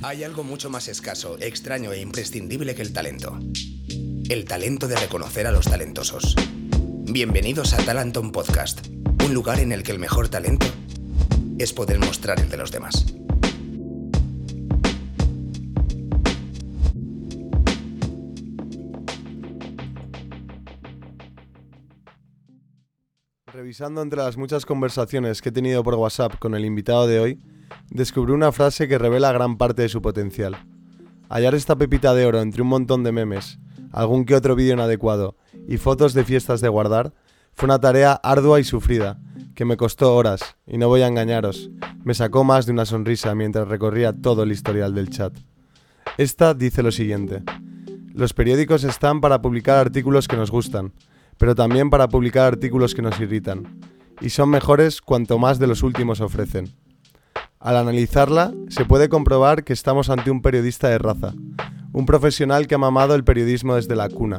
Hay algo mucho más escaso, extraño e imprescindible que el talento. El talento de reconocer a los talentosos. Bienvenidos a Talenton Podcast, un lugar en el que el mejor talento es poder mostrar el de los demás. Revisando entre las muchas conversaciones que he tenido por WhatsApp con el invitado de hoy, descubrí una frase que revela gran parte de su potencial. Hallar esta pepita de oro entre un montón de memes, algún que otro vídeo inadecuado y fotos de fiestas de guardar fue una tarea ardua y sufrida, que me costó horas, y no voy a engañaros, me sacó más de una sonrisa mientras recorría todo el historial del chat. Esta dice lo siguiente. Los periódicos están para publicar artículos que nos gustan, pero también para publicar artículos que nos irritan, y son mejores cuanto más de los últimos ofrecen. Al analizarla, se puede comprobar que estamos ante un periodista de raza, un profesional que ha mamado el periodismo desde la cuna.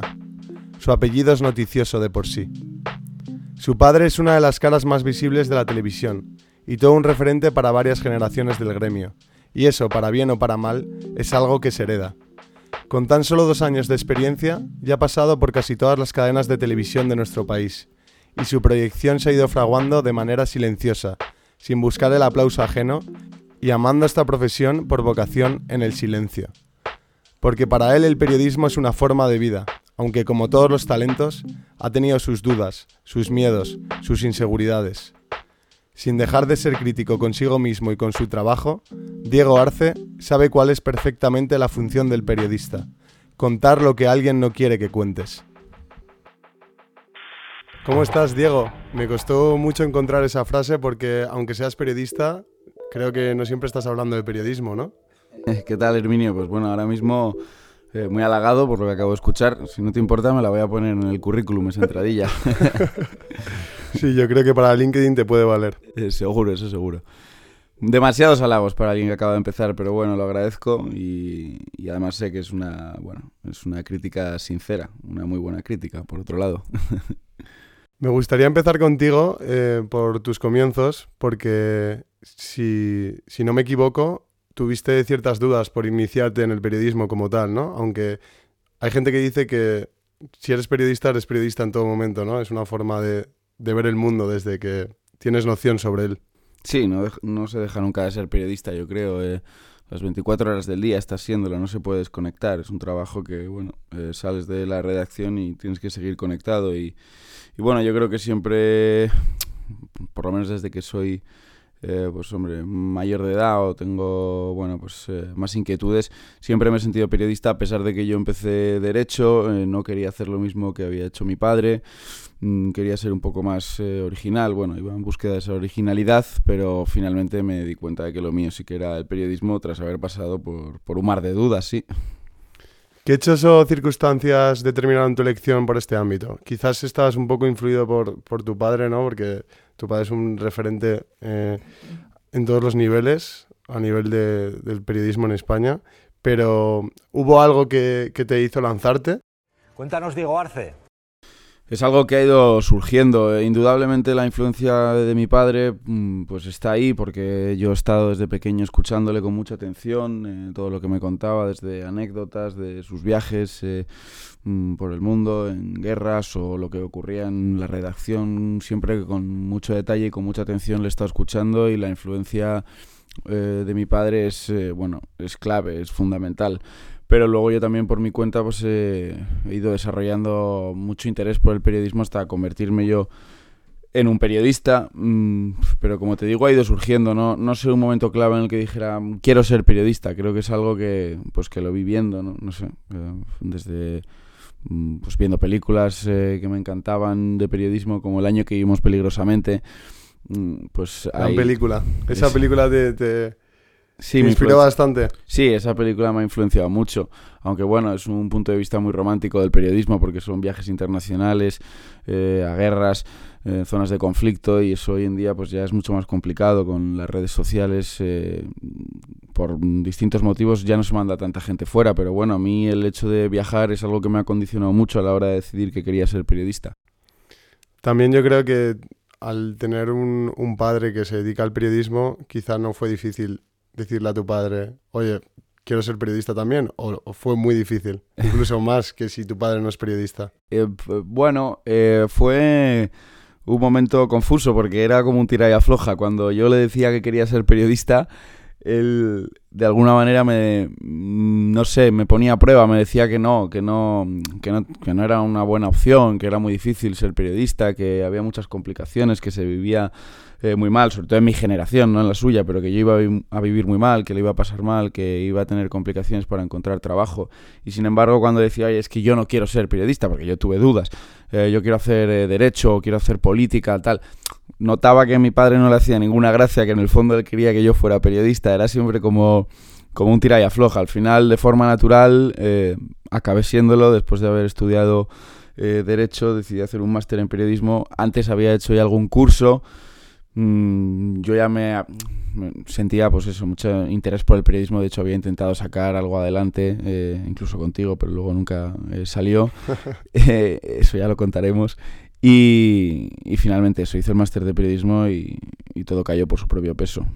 Su apellido es noticioso de por sí. Su padre es una de las caras más visibles de la televisión, y todo un referente para varias generaciones del gremio, y eso, para bien o para mal, es algo que se hereda. Con tan solo dos años de experiencia, ya ha pasado por casi todas las cadenas de televisión de nuestro país, y su proyección se ha ido fraguando de manera silenciosa, sin buscar el aplauso ajeno y amando esta profesión por vocación en el silencio. Porque para él el periodismo es una forma de vida, aunque como todos los talentos, ha tenido sus dudas, sus miedos, sus inseguridades. Sin dejar de ser crítico consigo mismo y con su trabajo, Diego Arce sabe cuál es perfectamente la función del periodista, contar lo que alguien no quiere que cuentes. ¿Cómo estás, Diego? Me costó mucho encontrar esa frase porque, aunque seas periodista, creo que no siempre estás hablando de periodismo, ¿no? ¿Qué tal, Herminio? Pues bueno, ahora mismo eh, muy halagado por lo que acabo de escuchar. Si no te importa, me la voy a poner en el currículum, esa entradilla. sí, yo creo que para LinkedIn te puede valer. Eh, seguro, eso seguro. Demasiados halagos para alguien que acaba de empezar, pero bueno, lo agradezco y, y, además sé que es una, bueno, es una crítica sincera, una muy buena crítica, por otro lado. Me gustaría empezar contigo eh, por tus comienzos, porque si, si, no me equivoco, tuviste ciertas dudas por iniciarte en el periodismo como tal, ¿no? Aunque hay gente que dice que si eres periodista, eres periodista en todo momento, ¿no? Es una forma de, de ver el mundo desde que tienes noción sobre él. Sí, no, no se deja nunca de ser periodista, yo creo. Eh. Las 24 horas del día estás siéndolo, no se puede desconectar. Es un trabajo que, bueno, eh, sales de la redacción y tienes que seguir conectado. Y, y bueno, yo creo que siempre, por lo menos desde que soy eh, pues hombre, mayor de edad o tengo, bueno, pues eh, más inquietudes, siempre me he sentido periodista a pesar de que yo empecé derecho, eh, no quería hacer lo mismo que había hecho mi padre, mm, quería ser un poco más original, bueno, iba en búsqueda de esa originalidad, pero finalmente me di cuenta de que lo mío sí que era el periodismo tras haber pasado por, por un mar de dudas, sí. ¿Qué hechos o circunstancias determinaron tu elección por este ámbito? Quizás estabas un poco influido por, por tu padre, ¿no? Porque tu padre es un referente eh, en todos los niveles, a nivel de, del periodismo en España, pero ¿hubo algo que, que te hizo lanzarte? Cuéntanos, Diego Arce. Es algo que ha ido surgiendo. Eh, indudablemente la influencia de mi padre mm, pues está ahí porque yo he estado desde pequeño escuchándole con mucha atención eh, todo lo que me contaba, desde anécdotas de sus viajes eh, mm, por el mundo, en guerras o lo que ocurría en la redacción, siempre con mucho detalle y con mucha atención le he estado escuchando y la influencia de mi padre es, bueno, es clave, es fundamental pero luego yo también por mi cuenta pues he ido desarrollando mucho interés por el periodismo hasta convertirme yo en un periodista, mm, pero como te digo ha ido surgiendo, no, no sé un momento clave en el que dijera quiero ser periodista, creo que es algo que pues que lo vi viendo, no, no sé, eh, desde mm, pues viendo películas eh, que me encantaban de periodismo como el año que vimos peligrosamente, mm, pues... Gran película, esa película de Sí, me inspiró bastante. Sí, esa película me ha influenciado mucho. Aunque bueno, es un punto de vista muy romántico del periodismo porque son viajes internacionales, eh, a guerras, eh, zonas de conflicto y eso hoy en día pues ya es mucho más complicado con las redes sociales. Eh, por distintos motivos ya no se manda tanta gente fuera, pero bueno, a mí el hecho de viajar es algo que me ha condicionado mucho a la hora de decidir que quería ser periodista. También yo creo que al tener un, un padre que se dedica al periodismo, quizá no fue difícil decirle a tu padre, oye, quiero ser periodista también? ¿O, fue muy difícil? Incluso más que si tu padre no es periodista. Eh, bueno, eh, fue un momento confuso porque era como un tira y afloja. Cuando yo le decía que quería ser periodista, él de alguna manera me, mm, no sé, me ponía a prueba, me decía que no, que no, que no, que no era una buena opción, que era muy difícil ser periodista, que había muchas complicaciones, que se vivía eh, muy mal, sobre todo en mi generación, no en la suya, pero que yo iba a, vivir muy mal, que le iba a pasar mal, que iba a tener complicaciones para encontrar trabajo. Y sin embargo, cuando decía, es que yo no quiero ser periodista, porque yo tuve dudas, eh, yo quiero hacer eh, derecho, quiero hacer política, tal, notaba que mi padre no le hacía ninguna gracia, que en el fondo él quería que yo fuera periodista, era siempre como, como un tira y afloja. Al final, de forma natural, acabé siéndolo después de haber estudiado derecho, decidí hacer un máster en periodismo. Antes había hecho ya algún curso. Mm, yo ya me, sentía, pues eso, mucho interés por el periodismo. De hecho, había intentado sacar algo adelante, eh, incluso contigo, pero luego nunca eh, salió. Eh, eso ya lo contaremos. Y, finalmente eso, hice el máster de periodismo y, todo cayó por su propio peso.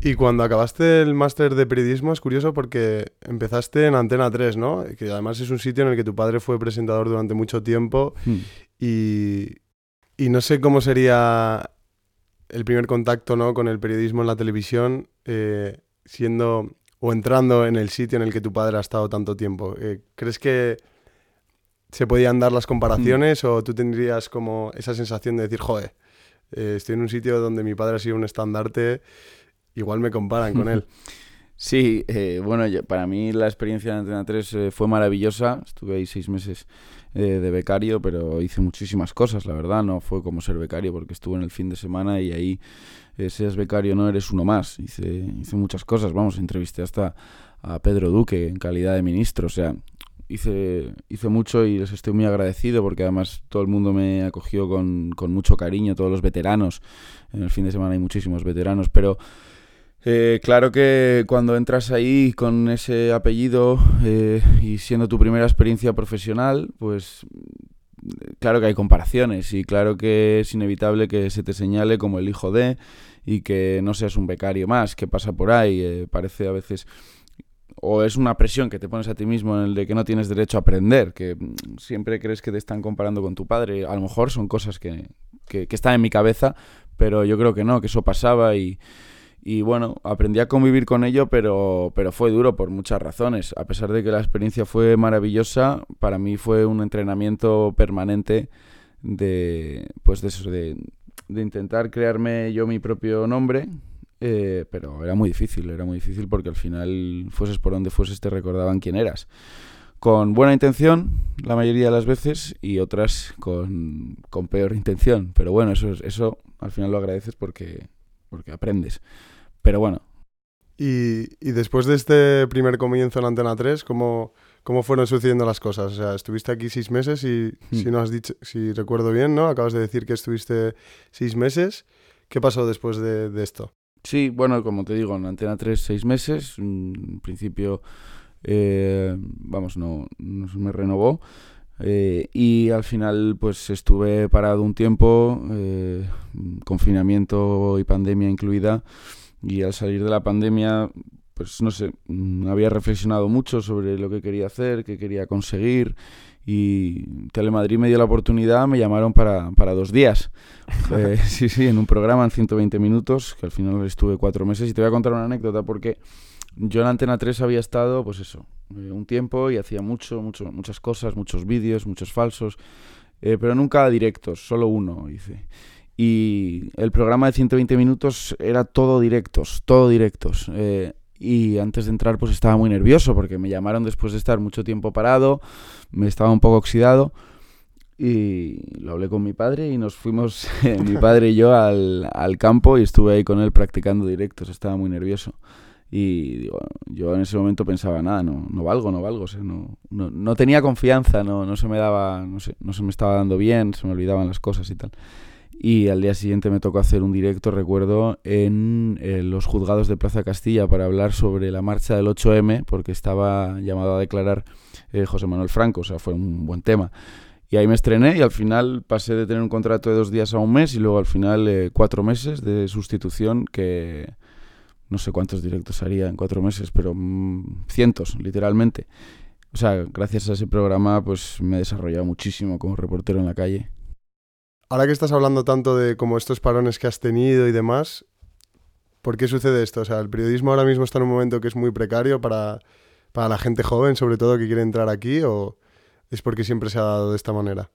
Y cuando acabaste el máster de periodismo es curioso porque empezaste en Antena 3, ¿no? Que además es un sitio en el que tu padre fue presentador durante mucho tiempo hmm. y, y no sé cómo sería el primer contacto ¿no? con el periodismo en la televisión, eh, siendo o entrando en el sitio en el que tu padre ha estado tanto tiempo. Eh, ¿Crees que se podían dar las comparaciones o tú tendrías como esa sensación de decir, joder, eh, estoy en un sitio donde mi padre ha sido un estandarte, igual me comparan con él? Sí, bueno, para mí la experiencia de Antena 3 fue maravillosa. Estuve ahí seis meses eh, de becario, pero hice muchísimas cosas, la verdad. No fue como ser becario porque estuve en el fin de semana y ahí, eh, seas becario no eres uno más. Hice, hice muchas cosas, vamos, entrevisté hasta a Pedro Duque en calidad de ministro, o sea, hice, hice mucho y les estoy muy agradecido porque además todo el mundo me acogió con, con mucho cariño, todos los veteranos. En el fin de semana hay muchísimos veteranos, pero eh, claro que cuando entras ahí con ese apellido eh, y siendo tu primera experiencia profesional, pues claro que hay comparaciones y claro que es inevitable que se te señale como el hijo de y que no seas un becario más que pasa por ahí. Eh, parece a veces o es una presión que te pones a ti mismo en el de que no tienes derecho a aprender, que siempre crees que te están comparando con tu padre. A lo mejor son cosas que, que están en mi cabeza, pero yo creo que no, que eso pasaba y, y bueno, aprendí a convivir con ello, pero, pero fue duro por muchas razones. A pesar de que la experiencia fue maravillosa, para mí fue un entrenamiento permanente de, pues de, de, intentar crearme yo mi propio nombre, eh, pero era muy difícil, era muy difícil porque al final, fueses por donde fueses, te recordaban quién eras. Con buena intención, la mayoría de las veces, y otras con, con peor intención. Pero bueno, eso, eso al final lo agradeces porque, porque aprendes. Pero bueno. Y, después de este primer comienzo en Antena 3, ¿cómo, ¿cómo fueron sucediendo las cosas? O sea, estuviste aquí seis meses y, hmm. si no has dicho, si recuerdo bien, ¿no? Acabas de decir que estuviste seis meses. ¿Qué pasó después de, esto? Sí, bueno, como te digo, en Antena 3 seis meses. En principio, eh, vamos, no, no me renovó. Eh, y al final pues estuve parado un tiempo, eh, confinamiento y pandemia incluida, y al salir de la pandemia pues no sé, mm, había reflexionado mucho sobre lo que quería hacer, qué quería conseguir y Telemadrid me dio la oportunidad, me llamaron para, para dos días. sí, sí, en un programa en 120 minutos, que al final estuve cuatro meses y te voy a contar una anécdota porque yo en Antena 3 había estado, pues eso, eh, un tiempo y hacía mucho, muchas cosas, muchos vídeos, muchos falsos, eh, pero nunca directos, solo uno hice. Y el programa de 120 minutos era todo directos, todo directos. Eh, y antes de entrar pues estaba muy nervioso porque me llamaron después de estar mucho tiempo parado, me estaba un poco oxidado y lo hablé con mi padre y nos fuimos, mi padre y yo, al, al campo y estuve ahí con él practicando directos, estaba muy nervioso. Y digo, yo en ese momento pensaba, nada, no, no valgo, no valgo. O sea, no, no, no, tenía confianza, no, no se me daba, no, sé, no se me estaba dando bien, se me olvidaban las cosas y tal. Y al día siguiente me tocó hacer un directo, recuerdo, en, los juzgados de Plaza Castilla para hablar sobre la marcha del 8M, porque estaba llamado a declarar eh, José Manuel Franco, o sea, fue un buen tema. Y ahí me estrené y al final pasé de tener un contrato de dos días a un mes y luego al final eh, cuatro meses de sustitución que no sé cuántos directos haría en cuatro meses, pero mm, cientos, literalmente. O sea, gracias a ese programa, pues me he desarrollado muchísimo como reportero en la calle. Ahora que estás hablando tanto de como estos parones que has tenido y demás, ¿por qué sucede esto? O sea, el periodismo ahora mismo está en un momento que es muy precario para, para la gente joven, sobre todo que quiere entrar aquí, o es porque siempre se ha dado de esta manera?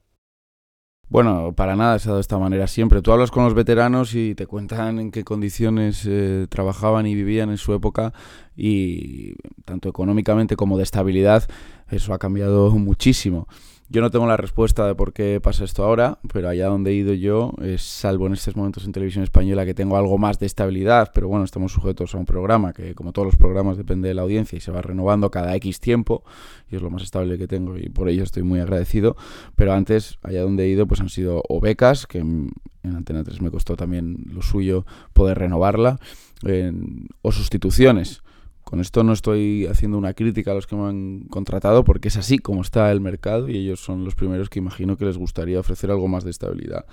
Bueno, para nada se ha dado de esta manera siempre. Tú hablas con los veteranos y te cuentan en qué condiciones eh, trabajaban y vivían en su época y tanto económicamente como de estabilidad, eso ha cambiado muchísimo. Yo no tengo la respuesta de por qué pasa esto ahora, pero allá donde he ido yo, es, salvo en estos momentos en televisión española que tengo algo más de estabilidad, pero bueno, estamos sujetos a un programa que como todos los programas depende de la audiencia y se va renovando cada X tiempo y es lo más estable que tengo y por ello estoy muy agradecido, pero antes allá donde he ido pues han sido o becas, que en, Antena 3 me costó también lo suyo poder renovarla, o sustituciones con esto no estoy haciendo una crítica a los que me han contratado porque es así como está el mercado y ellos son los primeros que imagino que les gustaría ofrecer algo más de estabilidad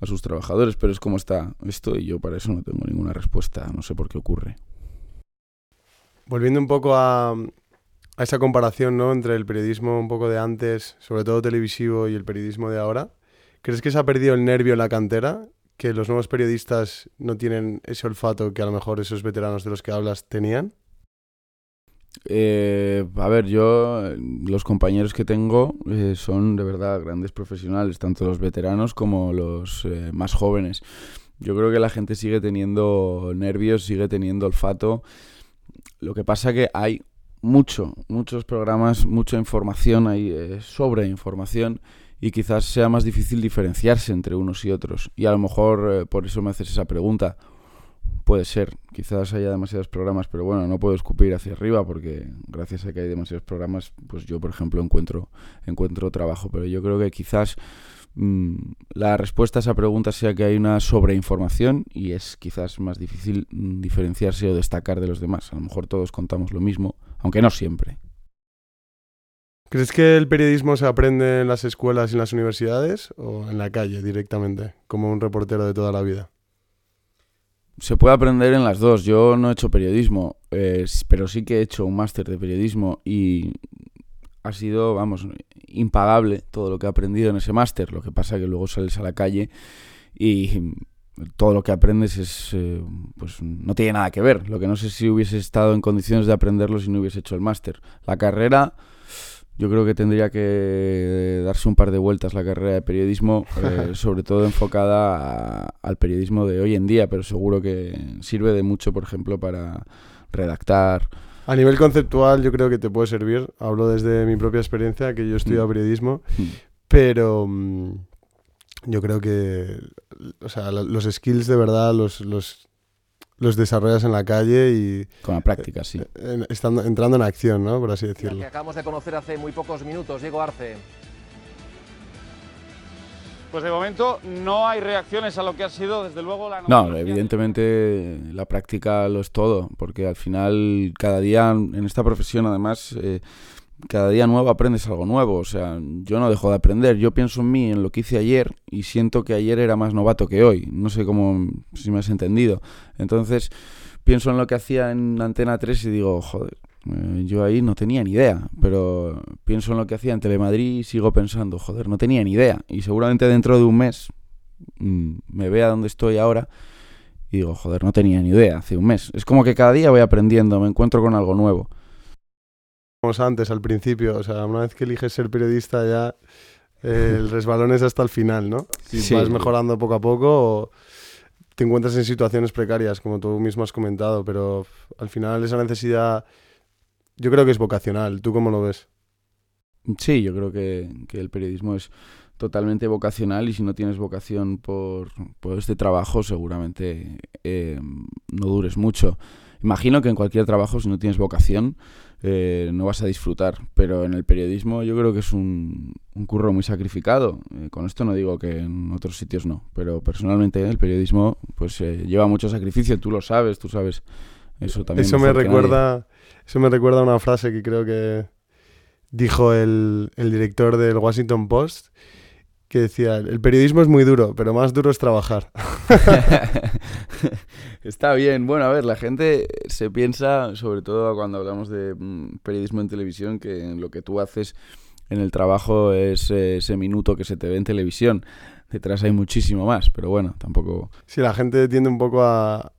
a sus trabajadores, pero es como está esto y yo para eso no tengo ninguna respuesta, no sé por qué ocurre. Volviendo un poco a, a esa comparación ¿no? entre el periodismo un poco de antes, sobre todo televisivo, y el periodismo de ahora, ¿crees que se ha perdido el nervio en la cantera? ¿Que los nuevos periodistas no tienen ese olfato que a lo mejor esos veteranos de los que hablas tenían? Eh, a ver, yo, los compañeros que tengo eh, son de verdad grandes profesionales, tanto los veteranos como los eh, más jóvenes. Yo creo que la gente sigue teniendo nervios, sigue teniendo olfato. Lo que pasa que hay mucho, muchos programas, mucha información, hay eh, sobre información y quizás sea más difícil diferenciarse entre unos y otros. Y a lo mejor por eso me haces esa pregunta Puede ser, quizás haya demasiados programas, pero bueno, no puedo escupir hacia arriba porque gracias a que hay demasiados programas, pues yo, por ejemplo, encuentro, encuentro trabajo. Pero yo creo que quizás mm, la respuesta a esa pregunta sea que hay una sobreinformación y es quizás más difícil mm, diferenciarse o destacar de los demás. A lo mejor todos contamos lo mismo, aunque no siempre. ¿Crees que el periodismo se aprende en las escuelas y en las universidades o en la calle directamente, como un reportero de toda la vida? Se puede aprender en las dos. Yo no he hecho periodismo, eh, pero sí que he hecho un máster de periodismo y ha sido, vamos, impagable todo lo que he aprendido en ese máster. Lo que pasa es que luego sales a la calle y todo lo que aprendes es, eh, pues no tiene nada que ver. Lo que no sé si hubiese estado en condiciones de aprenderlo si no hubiese hecho el máster. La carrera yo creo que tendría que darse un par de vueltas la carrera de periodismo, eh, sobre todo enfocada al periodismo de hoy en día, pero seguro que sirve de mucho, por ejemplo, para redactar. A nivel conceptual yo creo que te puede servir. Hablo desde mi propia experiencia, que yo estudio mm. periodismo, mm. pero mm, yo creo que o sea, los skills de verdad, los, los los desarrollas en la calle y... Con la práctica, sí. Eh, estando, entrando en acción, ¿no? Por así decirlo. Que acabamos de conocer hace muy pocos minutos, Diego Arce. Pues de momento no hay reacciones a lo que ha sido, desde luego, la... No, evidentemente la práctica lo es todo, porque al final cada día en esta profesión además... Eh, cada día nuevo aprendes algo nuevo. O sea, yo no dejo de aprender. Yo pienso en mí, en lo que hice ayer, y siento que ayer era más novato que hoy. No sé cómo, si me has entendido. Entonces, pienso en lo que hacía en Antena 3 y digo, joder, eh, yo ahí no tenía ni idea. Pero pienso en lo que hacía en Telemadrid y sigo pensando, joder, no tenía ni idea. Y seguramente dentro de un mes mm, me vea donde estoy ahora. Y digo, joder, no tenía ni idea hace un mes. Es como que cada día voy aprendiendo, me encuentro con algo nuevo antes, al principio, o sea, una vez que eliges ser periodista ya el resbalón es hasta el final, ¿no? Si vas mejorando poco a poco o te encuentras en situaciones precarias, como tú mismo has comentado, pero al final esa necesidad yo creo que es vocacional. ¿Tú cómo lo ves? Sí, yo creo que, el periodismo es totalmente vocacional y si no tienes vocación por, este trabajo seguramente eh, no dures mucho. Imagino que en cualquier trabajo si no tienes vocación eh, no vas a disfrutar. Pero en el periodismo yo creo que es un, curro muy sacrificado. Eh, con esto no digo que en otros sitios no, pero personalmente el periodismo pues eh, lleva mucho sacrificio, tú lo sabes, tú sabes eso también. Eso me recuerda, eso me recuerda a una frase que creo que dijo el, el director del Washington Post que decía, el periodismo es muy duro, pero más duro es trabajar. Está bien. Bueno, a ver, la gente se piensa, sobre todo cuando hablamos de mm, periodismo en televisión, que lo que tú haces en el trabajo es eh, ese minuto que se te ve en televisión. Detrás hay muchísimo más, pero bueno, tampoco... Sí, la gente tiende un poco a,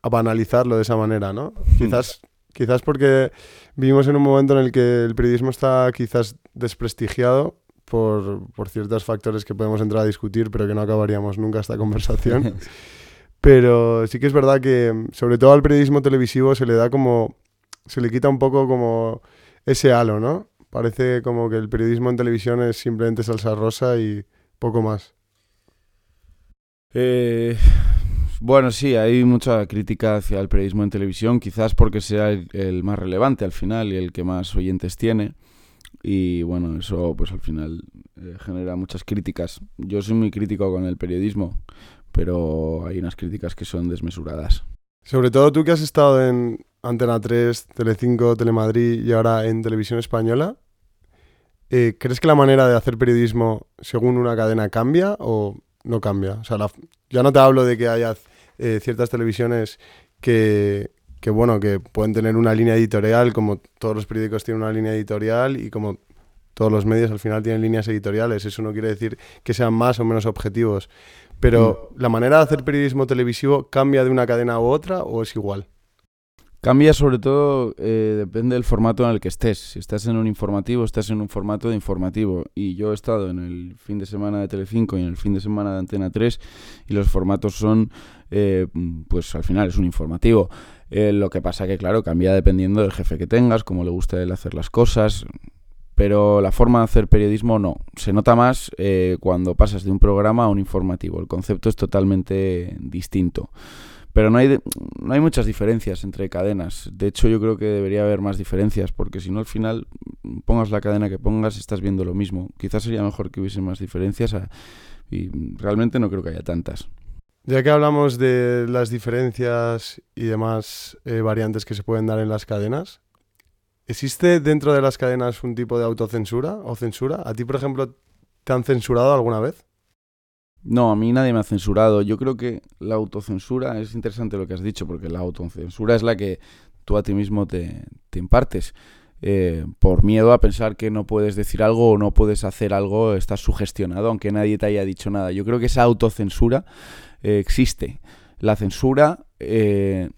a banalizarlo de esa manera, ¿no? Hmm. Quizás, quizás porque vivimos en un momento en el que el periodismo está quizás desprestigiado por, por ciertos factores que podemos entrar a discutir, pero que no acabaríamos nunca esta conversación. pero sí que es verdad que, sobre todo al periodismo televisivo, se le da como. se le quita un poco como ese halo, ¿no? Parece como que el periodismo en televisión es simplemente salsa rosa y poco más. Eh, bueno, sí, hay mucha crítica hacia el periodismo en televisión, quizás porque sea el, el más relevante al final y el que más oyentes tiene. Y bueno, eso pues al final eh, genera muchas críticas. Yo soy muy crítico con el periodismo, pero hay unas críticas que son desmesuradas. Sobre todo tú que has estado en Antena 3, Telecinco, Telemadrid y ahora en Televisión Española, eh, ¿crees que la manera de hacer periodismo según una cadena cambia o no cambia? O sea, la- ya no te hablo de que haya eh, ciertas televisiones que, que, bueno, que pueden tener una línea editorial, como todos los periódicos tienen una línea editorial y como todos los medios al final tienen líneas editoriales. Eso no quiere decir que sean más o menos objetivos. Pero ¿la manera de hacer periodismo televisivo cambia de una cadena u otra o es igual? Cambia sobre todo, eh, depende del formato en el que estés. Si estás en un informativo, estás en un formato de informativo. Y yo he estado en el fin de semana de Telecinco y en el fin de semana de Antena 3 y los formatos son, eh, pues al final es un informativo. Eh, lo que pasa que, claro, cambia dependiendo del jefe que tengas, cómo le gusta él hacer las cosas. Pero la forma de hacer periodismo no. Se nota más eh, cuando pasas de un programa a un informativo. El concepto es totalmente distinto. Pero no hay, no hay muchas diferencias entre cadenas. De hecho, yo creo que debería haber más diferencias, porque si no, al final, pongas la cadena que pongas, estás viendo lo mismo. Quizás sería mejor que hubiese más diferencias a- y realmente no creo que haya tantas. Ya que hablamos de las diferencias y demás eh, variantes que se pueden dar en las cadenas, ¿existe dentro de las cadenas un tipo de autocensura o censura? ¿A ti, por ejemplo, te han censurado alguna vez? No, a mí nadie me ha censurado. Yo creo que la autocensura es interesante lo que has dicho, porque la autocensura es la que tú a ti mismo te, te impartes. Eh, por miedo a pensar que no puedes decir algo o no puedes hacer algo, estás sugestionado, aunque nadie te haya dicho nada. Yo creo que esa autocensura eh, existe. La censura, eh,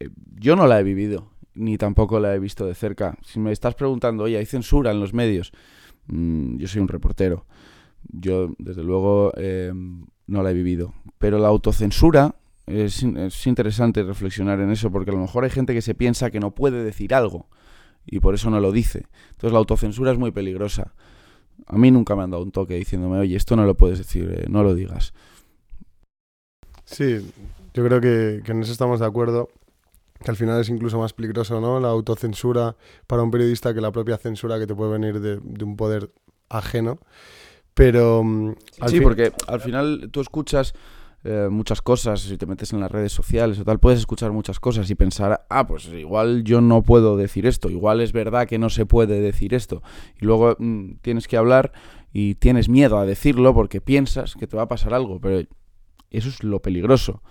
eh, yo no la he vivido, ni tampoco la he visto de cerca. Si me estás preguntando, oye, ¿hay censura en los medios? Mm, yo soy un reportero. Yo, desde luego, eh, no la he vivido. Pero la autocensura es, es interesante reflexionar en eso, porque a lo mejor hay gente que se piensa que no puede decir algo y por eso no lo dice. Entonces la autocensura es muy peligrosa. A mí nunca me han dado un toque diciéndome, oye, esto no lo puedes decir, eh, no lo digas. Sí, yo creo que, que en eso estamos de acuerdo, que al final es incluso más peligroso, ¿no? La autocensura para un periodista que la propia censura que te puede venir de, de un poder ajeno. Pero... mm, al Sí, fin- porque al final tú escuchas eh, muchas cosas, si te metes en las redes sociales o tal, puedes escuchar muchas cosas y pensar, ah, pues igual yo no puedo decir esto, igual es verdad que no se puede decir esto. Y luego mm, tienes que hablar y tienes miedo a decirlo porque piensas que te va a pasar algo, pero eso es lo peligroso.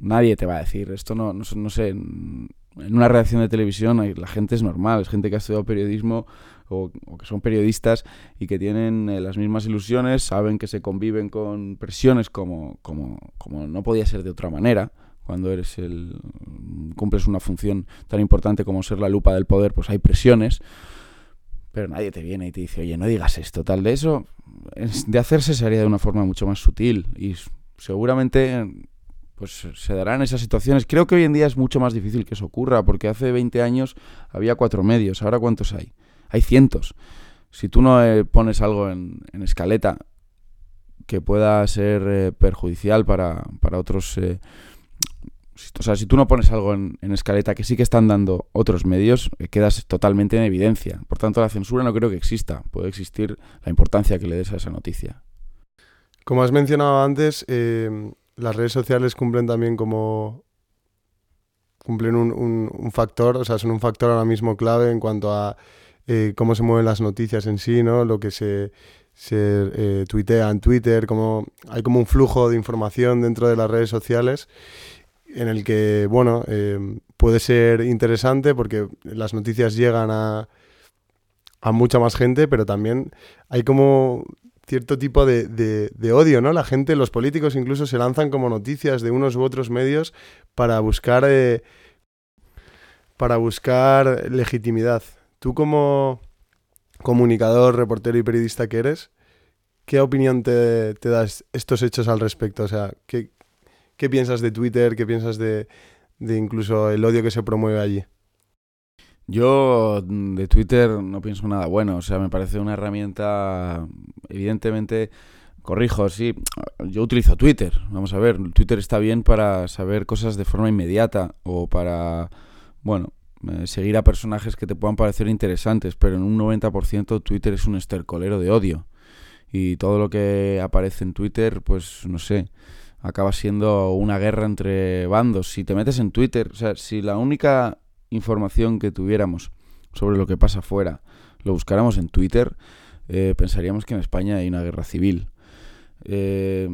Nadie te va a decir, esto no, no, sé- en una redacción de televisión la gente es normal, es gente que ha estudiado periodismo o, que son periodistas y que tienen eh, las mismas ilusiones, saben que se conviven con presiones como, como, como no podía ser de otra manera. Cuando eres el cumples una función tan importante como ser la lupa del poder, pues hay presiones. Pero nadie te viene y te dice, oye, no digas esto, tal de eso. es- de hacerse se haría de una forma mucho más sutil y seguramente pues se darán esas situaciones. Creo que hoy en día es mucho más difícil que eso ocurra, porque hace 20 años había cuatro medios, ahora ¿cuántos hay? Hay cientos. Si tú no eh, pones algo en, escaleta que pueda ser eh, perjudicial para, para otros... eh, si- o sea, si tú no pones algo en, en escaleta que sí que están dando otros medios, eh, quedas totalmente en evidencia. Por tanto, la censura no creo que exista. Puede existir la importancia que le des a esa noticia. Como has mencionado antes, eh, las redes sociales cumplen también como... cumplen un, factor, o sea, son un factor ahora mismo clave en cuanto a eh, cómo se mueven las noticias en sí, ¿no? Lo que se, se eh, tuitea en Twitter, como hay como un flujo de información dentro de las redes sociales en el que, bueno, eh, puede ser interesante porque las noticias llegan a, a mucha más gente, pero también hay como cierto tipo de, odio, ¿no? La gente, los políticos incluso se lanzan como noticias de unos u otros medios para buscar, eh, para buscar legitimidad. Tú como comunicador, reportero y periodista que eres, ¿qué opinión te, te das estos hechos al respecto? O sea, ¿qué, ¿qué piensas de Twitter? ¿Qué piensas de, de incluso el odio que se promueve allí? Yo mm, de Twitter no pienso nada bueno, o sea, me parece una herramienta, evidentemente, corrijo, sí, yo utilizo Twitter, vamos a ver, Twitter está bien para saber cosas de forma inmediata o para, bueno, eh, seguir a personajes que te puedan parecer interesantes, pero en un 90% Twitter es un estercolero de odio. Y todo lo que aparece en Twitter, pues no sé, acaba siendo una guerra entre bandos. Si te metes en Twitter, o sea, si la única información que tuviéramos sobre lo que pasa afuera lo buscáramos en Twitter, eh, pensaríamos que en España hay una guerra civil. Eh,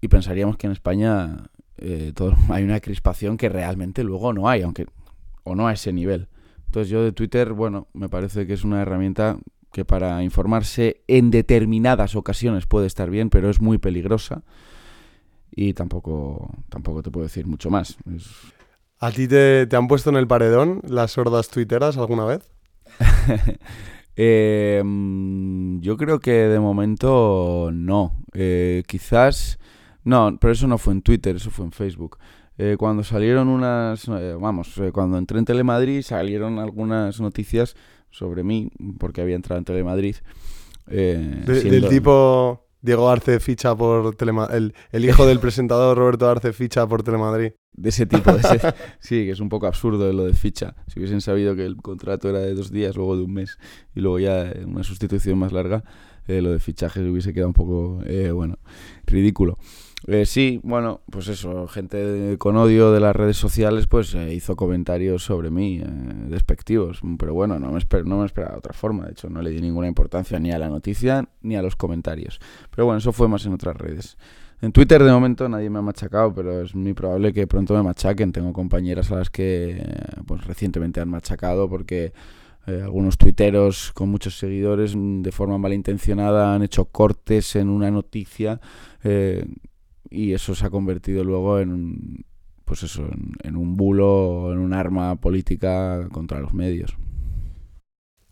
y pensaríamos que en España todo, hay una crispación que realmente luego no hay, aunque o no a ese nivel. Entonces yo de Twitter, bueno, me parece que es una herramienta que para informarse en determinadas ocasiones puede estar bien, pero es muy peligrosa y tampoco, tampoco te puedo decir mucho más. ¿A ti te, han puesto en el paredón las sordas tuiteras alguna vez? Em, yo creo que de momento no. Eh, quizás... No, pero eso no fue en Twitter, eso fue en Facebook. Eh, cuando salieron unas, eh, vamos, eh, cuando entré en Telemadrid salieron algunas noticias sobre mí, porque había entrado en Telemadrid. Del tipo Diego Arce ficha por Telemadrid, el, hijo del presentador Roberto Arce ficha por Telemadrid. De ese tipo, de ese, sí, que es un poco absurdo lo de ficha. Si hubiesen sabido que el contrato era de dos días, luego de un mes, y luego ya una sustitución más larga, lo de fichajes hubiese quedado un poco, bueno, ridículo. Eh, sí, bueno, pues eso, gente con odio de las redes sociales pues eh, hizo comentarios sobre mí, eh, despectivos, pero bueno, no me, no me esperaba otra forma, de hecho no le di ninguna importancia ni a la noticia ni a los comentarios, pero bueno, eso fue más en otras redes. En Twitter de momento nadie me ha machacado, pero es muy probable que pronto me machaquen. Tengo compañeras a las que pues recientemente han machacado porque algunos tuiteros con muchos seguidores mm, de forma malintencionada han hecho cortes en una noticia y eso se ha convertido luego en un, pues eso, en, un bulo, en un arma política contra los medios.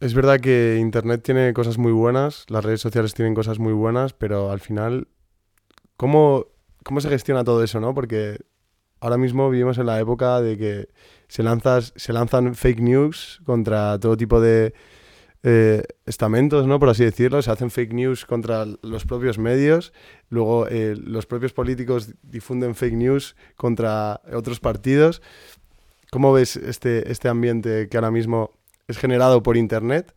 Es verdad que Internet tiene cosas muy buenas, las redes sociales tienen cosas muy buenas, pero al final, ¿cómo, cómo se gestiona todo eso, no? Porque ahora mismo vivimos en la época de que se, lanzas, se lanzan fake news contra todo tipo de, eh, estamentos, ¿no? Por así decirlo, se hacen fake news contra los propios medios, luego eh, los propios políticos difunden fake news contra otros partidos. ¿Cómo ves este, este ambiente que ahora mismo es generado por Internet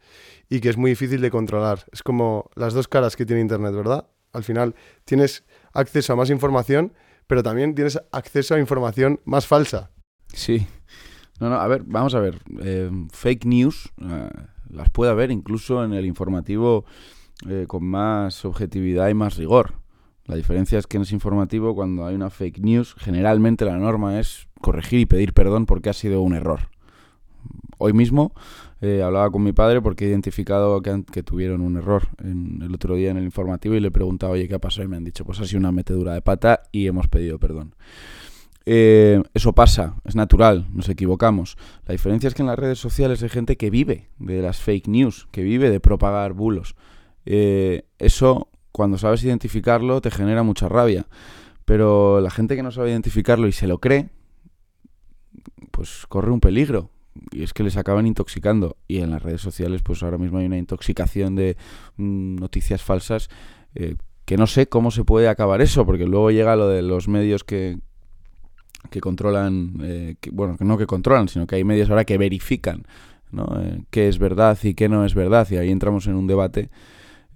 y que es muy difícil de controlar? Es como las dos caras que tiene Internet, ¿verdad? Al final tienes acceso a más información, pero también tienes acceso a información más falsa. Sí. No, no, a ver, vamos a ver. Eh, fake news las puede haber incluso en el informativo eh, con más objetividad y más rigor. La diferencia es que en ese informativo, cuando hay una fake news, generalmente la norma es corregir y pedir perdón porque ha sido un error. Hoy mismo eh, hablaba con mi padre porque he identificado que, tuvieron un error en, el otro día en el informativo y le he preguntado, oye, ¿qué ha pasado? Y me han dicho, pues ha sido una metedura de pata y hemos pedido perdón. Eh, eso pasa, es natural, nos equivocamos. La diferencia es que en las redes sociales hay gente que vive de las fake news, que vive de propagar bulos. Eh, eso, cuando sabes identificarlo, te genera mucha rabia. Pero la gente que no sabe identificarlo y se lo cree, pues corre un peligro. Y es que les acaban intoxicando. Y en las redes sociales, pues ahora mismo hay una intoxicación de mm, noticias falsas. Eh, que no sé cómo se puede acabar eso, porque luego llega lo de los medios que, que controlan, eh, bueno, que no que controlan, sino que hay medios ahora que verifican ¿no? Eh, qué es verdad y qué no es verdad, y ahí entramos en un debate,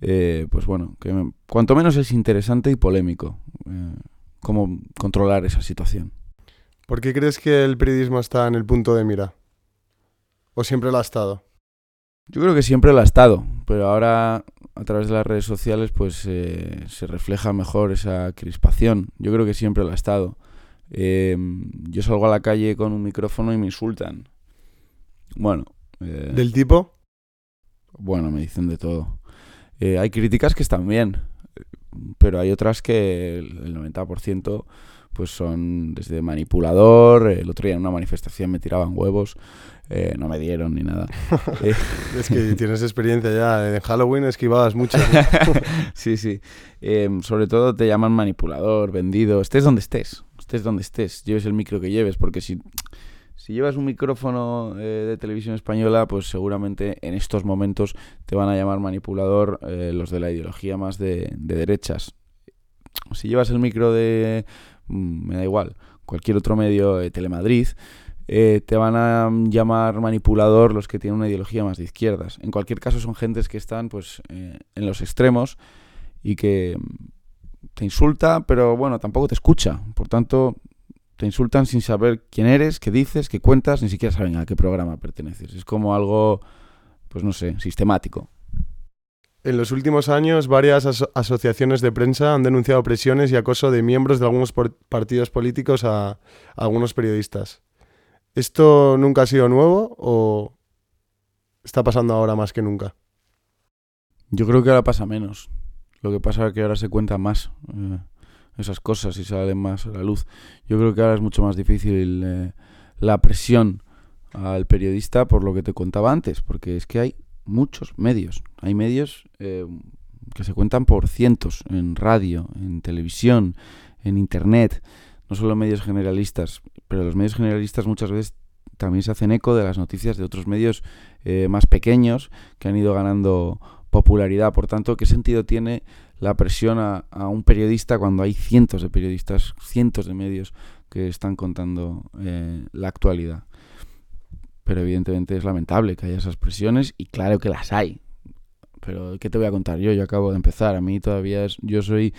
eh, pues bueno, que cuanto menos es interesante y polémico cómo controlar esa situación. ¿Por qué crees que el periodismo está en el punto de mira? ¿O siempre lo ha estado? Yo creo que siempre lo ha estado. pero ahora a través de las redes sociales pues eh, se refleja mejor esa crispación. Yo creo que siempre lo ha estado. Eh, yo salgo a la calle con un micrófono y me insultan. Bueno. Eh, ¿Del tipo? Bueno, me dicen de todo. hay críticas que están bien, pero hay otras que el 90% pues son desde manipulador, el otro día en una manifestación me tiraban huevos, eh, no me dieron ni nada. Eh, es que tienes experiencia ya, en Halloween esquivabas mucho. sí, sí. Sobre todo te llaman manipulador, vendido, estés donde estés, estés donde estés, lleves el micro que lleves, porque si, si llevas un micrófono eh, de televisión española, pues seguramente en estos momentos te van a llamar manipulador los de la ideología más de, de derechas. Si llevas el micro de Mm, me da igual, cualquier otro medio, de Telemadrid, eh, te van a llamar manipulador los que tienen una ideología más de izquierdas. En cualquier caso son gentes que están pues eh, en los extremos y que te insulta, pero bueno, tampoco te escucha. Por tanto, te insultan sin saber quién eres, qué dices, qué cuentas, ni siquiera saben a qué programa perteneces. Es como algo, pues no sé, sistemático. En los últimos años, varias asociaciones de prensa han denunciado presiones y acoso de miembros de algunos partidos políticos a, algunos periodistas. ¿Esto nunca ha sido nuevo o está pasando ahora más que nunca? Yo creo que ahora pasa menos. Lo que pasa es que ahora se cuentan más eh, esas cosas y salen más a la luz. Yo creo que ahora es mucho más difícil eh, la presión al periodista por lo que te contaba antes, porque es que hay muchos medios. Hay medios eh, que se cuentan por cientos en radio, en televisión, en internet, no solo medios generalistas, pero los medios generalistas muchas veces también se hacen eco de las noticias de otros medios más pequeños que han ido ganando popularidad. Por tanto, ¿qué sentido tiene la presión a, un periodista cuando hay cientos de periodistas, cientos de medios que están contando eh, la actualidad? pero evidentemente es lamentable que haya esas presiones y claro que las hay. Pero ¿qué te voy a contar yo? Yo acabo de empezar, a mí todavía es, yo soy,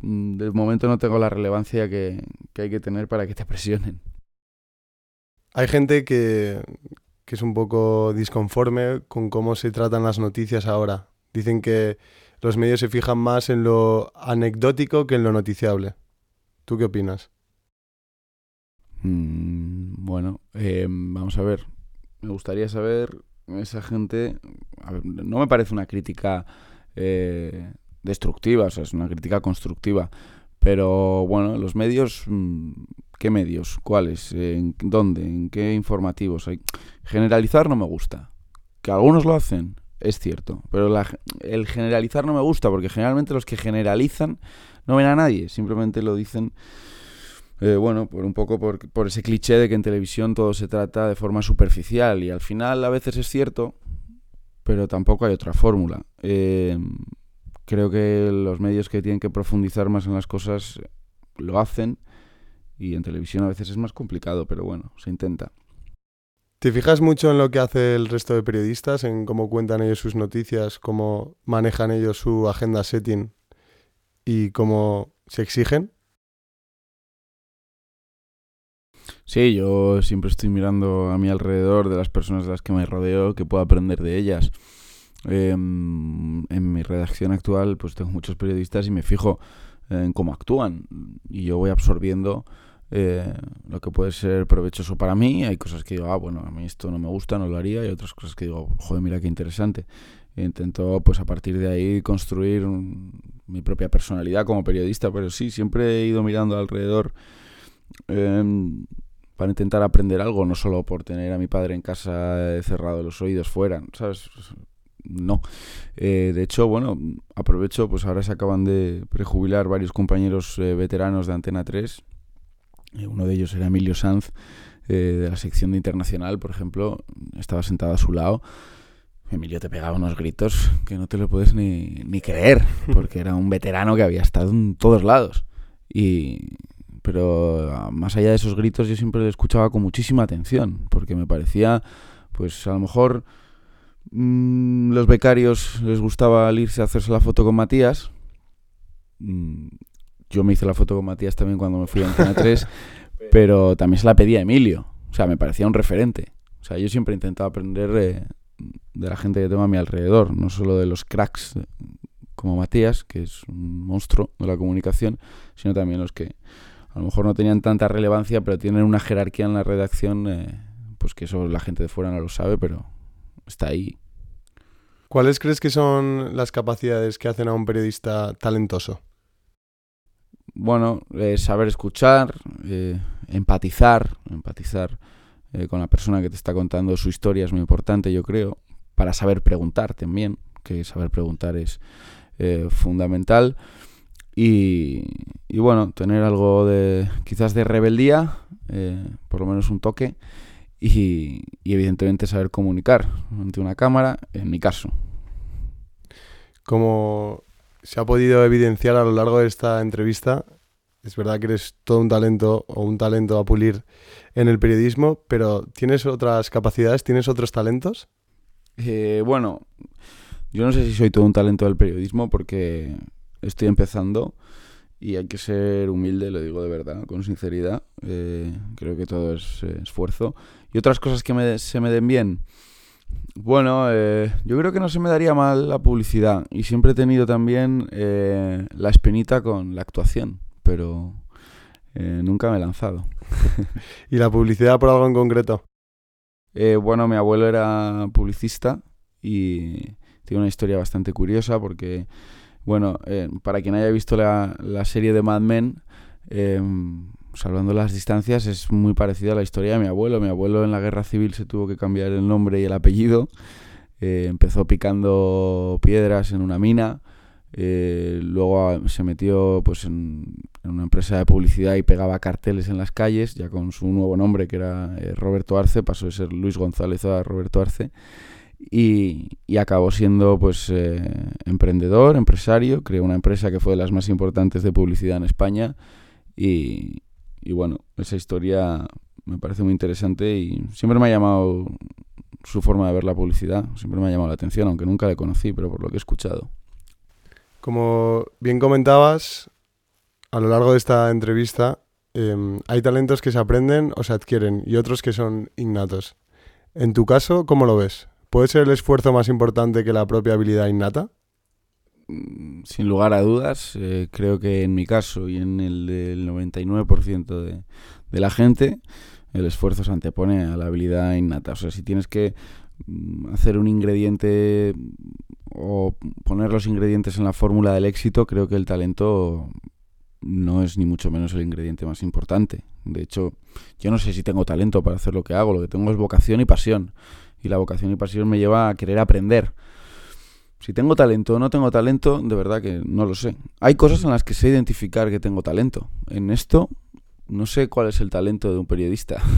mm, de momento no tengo la relevancia que, que hay que tener para que te presionen. Hay gente que, que es un poco disconforme con cómo se tratan las noticias ahora. Dicen que los medios se fijan más en lo anecdótico que en lo noticiable. ¿Tú qué opinas? Mm, bueno, eh, vamos a ver me gustaría saber, esa gente, no me parece una crítica eh, destructiva, o sea, es una crítica constructiva, pero bueno, los medios, mm, ¿qué medios? ¿Cuáles? ¿En dónde? ¿En qué informativos hay? Generalizar no me gusta. Que algunos lo hacen, es cierto, pero el generalizar no me gusta porque generalmente los que generalizan no ven a nadie, simplemente lo dicen eh, bueno, por un poco por, por, ese cliché de que en televisión todo se trata de forma superficial y al final a veces es cierto, pero tampoco hay otra fórmula. Eh, creo que los medios que tienen que profundizar más en las cosas lo hacen y en televisión a veces es más complicado, pero bueno, se intenta. ¿Te fijas mucho en lo que hace el resto de periodistas, en cómo cuentan ellos sus noticias, cómo manejan ellos su agenda setting y cómo se exigen? Sí, yo siempre estoy mirando a mi alrededor de las personas de las que me rodeo, que puedo aprender de ellas. Em, en mi redacción actual, pues tengo muchos periodistas y me fijo en cómo actúan. Y yo voy absorbiendo eh, lo que puede ser provechoso para mí. Hay cosas que digo, ah, bueno, a mí esto no me gusta, no lo haría. Y otras cosas que digo, joder, mira qué interesante. E intento, pues a partir de ahí, construir mi propia personalidad como periodista. Pero sí, siempre he ido mirando alrededor. Em, para intentar aprender algo, no solo por tener a mi padre en casa cerrado los oídos fuera, ¿sabes? No. Eh, de hecho, bueno, aprovecho, pues ahora se acaban de prejubilar varios compañeros eh, veteranos de Antena 3. Eh, uno de ellos era Emilio Sanz, de la sección de Internacional, por ejemplo. Estaba sentado a su lado. Emilio te pegaba unos gritos que no te lo puedes ni, ni creer, porque era un veterano que había estado en todos lados. Y, pero más allá de esos gritos yo siempre le escuchaba con muchísima atención, porque me parecía, pues a lo mejor mmm, los becarios les gustaba irse a hacerse la foto con Matías. Mm, yo me hice la foto con Matías también cuando me fui a Antena 3, pero también se la pedía a Emilio. O sea, me parecía un referente. O sea, yo siempre intentaba aprender de la gente que tengo a mi alrededor, no solo de los cracks como Matías, que es un monstruo de la comunicación, sino también los que a lo mejor no tenían tanta relevancia, pero tienen una jerarquía en la redacción, eh, pues que eso la gente de fuera no lo sabe, pero está ahí. ¿Cuáles crees que son las capacidades que hacen a un periodista talentoso? Bueno, eh, saber escuchar, eh, empatizar, empatizar con la persona que te está contando su historia es muy importante, yo creo, para saber preguntar también, que saber preguntar es eh, fundamental. Y, bueno, tener algo de quizás de rebeldía, eh, por lo menos un toque, y, evidentemente saber comunicar ante una cámara, en mi caso. Como se ha podido evidenciar a lo largo de esta entrevista, es verdad que eres todo un talento o un talento a pulir en el periodismo, pero ¿tienes otras capacidades? ¿Tienes otros talentos? Eh, bueno, yo no sé si soy todo un talento del periodismo porque estoy empezando y hay que ser humilde, lo digo de verdad, con sinceridad. Eh, creo que todo es eh, esfuerzo. Y otras cosas que se me den bien. Bueno, eh, yo creo que no se me daría mal la publicidad y siempre he tenido también la espinita con la actuación, pero nunca me he lanzado. ¿Y la publicidad por algo en concreto? bueno, mi abuelo era publicista y tiene una historia bastante curiosa porque, bueno, eh, para quien haya visto la, serie de Mad Men, eh, salvando las distancias, es muy parecida a la historia de mi abuelo. Mi abuelo en la guerra civil se tuvo que cambiar el nombre y el apellido. Eh, empezó picando piedras en una mina. luego se metió pues en, una empresa de publicidad y pegaba carteles en las calles, ya con su nuevo nombre que era Roberto Arce, pasó de ser Luis González a Roberto Arce y, acabó siendo pues eh, emprendedor, empresario, creó una empresa que fue de las más importantes de publicidad en España y, bueno, esa historia me parece muy interesante y siempre me ha llamado su forma de ver la publicidad, siempre me ha llamado la atención, aunque nunca la conocí, pero por lo que he escuchado. Como bien comentabas, a lo largo de esta entrevista, em, hay talentos que se aprenden o se adquieren y otros que son innatos. En tu caso, ¿cómo lo ves? ¿Puede ser el esfuerzo más importante que la propia habilidad innata? Mm, sin lugar a dudas, eh, creo que en mi caso y en el del 99% de, de la gente, el esfuerzo se antepone a la habilidad innata. O sea, si tienes que mm, hacer un ingrediente o poner los ingredientes en la fórmula del éxito, creo que el talento no es ni mucho menos el ingrediente más importante. De hecho, yo no sé si tengo talento para hacer lo que hago, lo que tengo es vocación y pasión y la vocación y pasión me lleva a querer aprender. Si tengo talento o no tengo talento, de verdad que no lo sé. Hay cosas en las que sé identificar que tengo talento. En esto no sé cuál es el talento de un periodista.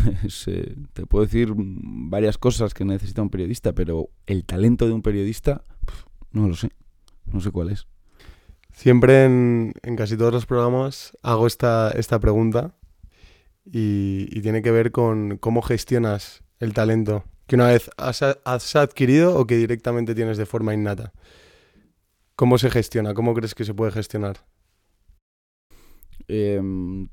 Eh, te puedo decir varias cosas que necesita un periodista, pero el talento de un periodista no lo sé. No sé cuál es. Siempre en, casi todos los programas hago esta, esta pregunta y tiene que ver con cómo gestionas el talento que una vez has, adquirido o que directamente tienes de forma innata? ¿Cómo se gestiona? ¿Cómo crees que se puede gestionar? Em,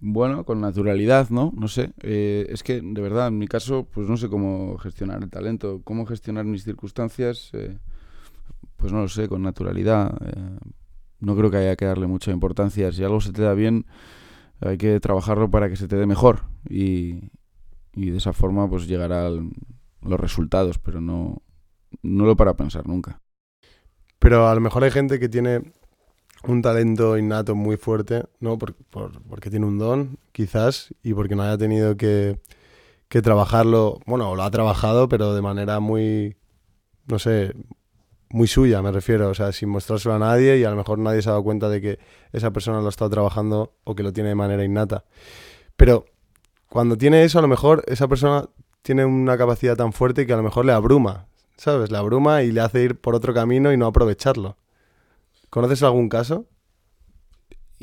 bueno, con naturalidad, ¿no? No sé. Eh, es que, de verdad, en mi caso, pues no sé cómo gestionar el talento. ¿Cómo gestionar mis circunstancias? Eh, pues no lo sé, con naturalidad. Eh, no creo que haya que darle mucha importancia. Si algo se te da bien, hay que trabajarlo para que se te dé mejor. Y, y de esa forma pues llegará los resultados, pero no, no lo para pensar nunca. Pero a lo mejor hay gente que tiene un talento innato muy fuerte, ¿no? Por, porque tiene un don, quizás, y porque no haya tenido que, que trabajarlo, bueno, lo ha trabajado, pero de manera muy, no sé, muy suya, me refiero, o sea, sin mostrárselo a nadie y a lo mejor nadie se ha dado cuenta de que esa persona lo ha estado trabajando o que lo tiene de manera innata. Pero cuando tiene eso, a lo mejor esa persona tiene una capacidad tan fuerte que a lo mejor le abruma, ¿sabes? Le abruma y le hace ir por otro camino y no aprovecharlo. ¿Conoces algún caso?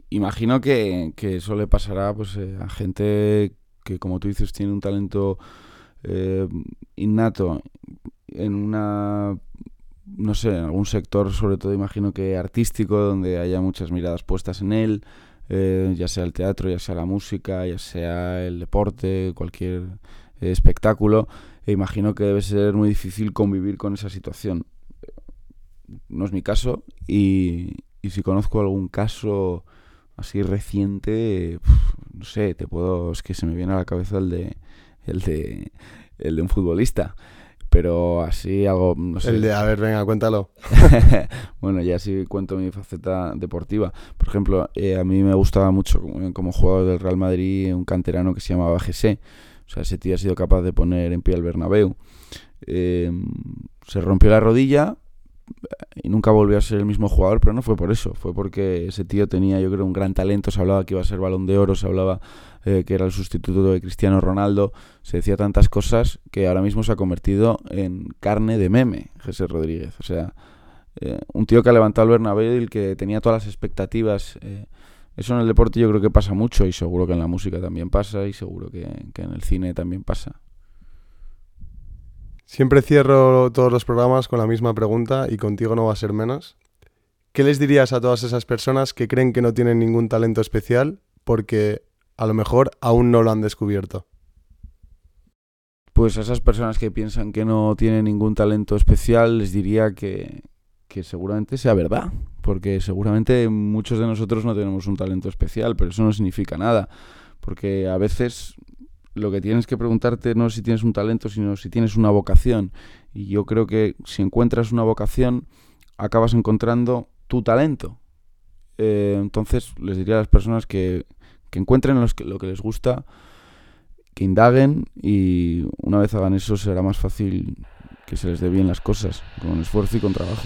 Imagino que, eso le pasará pues, eh, a gente que, como tú dices, tiene un talento eh, innato en una, no sé, en algún sector, sobre todo imagino que artístico, donde haya muchas miradas puestas en él, eh, ya sea el teatro, ya sea la música, ya sea el deporte, cualquier eh, espectáculo. e imagino que debe ser muy difícil convivir con esa situación. No es mi caso y, y si conozco algún caso así reciente, no sé, te puedo, es que se me viene a la cabeza el de, el de, el de un futbolista pero así algo, no sé. El de, a ver, venga, cuéntalo. bueno, ya sí cuento mi faceta deportiva. Por ejemplo, eh, a mí me gustaba mucho como, jugador del Real Madrid un canterano que se llamaba Gese. O sea, ese tío ha sido capaz de poner en pie al Bernabéu. Eh, se rompió la rodilla y nunca volvió a ser el mismo jugador, pero no fue por eso. Fue porque ese tío tenía, yo creo, un gran talento. Se hablaba que iba a ser balón de oro, se hablaba eh, que era el sustituto de Cristiano Ronaldo, se decía tantas cosas que ahora mismo se ha convertido en carne de meme, José Rodríguez. O sea, eh, un tío que ha levantado el Bernabéu y que tenía todas las expectativas. Eh, eso en el deporte yo creo que pasa mucho y seguro que en la música también pasa y seguro que, que en el cine también pasa. Siempre cierro todos los programas con la misma pregunta y contigo no va a ser menos. ¿Qué les dirías a todas esas personas que creen que no tienen ningún talento especial porque a lo mejor aún no lo han descubierto. Pues a esas personas que piensan que no tienen ningún talento especial, les diría que, que seguramente sea verdad, porque seguramente muchos de nosotros no tenemos un talento especial, pero eso no significa nada, porque a veces lo que tienes que preguntarte no es si tienes un talento, sino si tienes una vocación. Y yo creo que si encuentras una vocación, acabas encontrando tu talento. Eh, entonces les diría a las personas que, que encuentren los que, lo que les gusta, que indaguen y una vez hagan eso será más fácil que se les dé bien las cosas, con esfuerzo y con trabajo.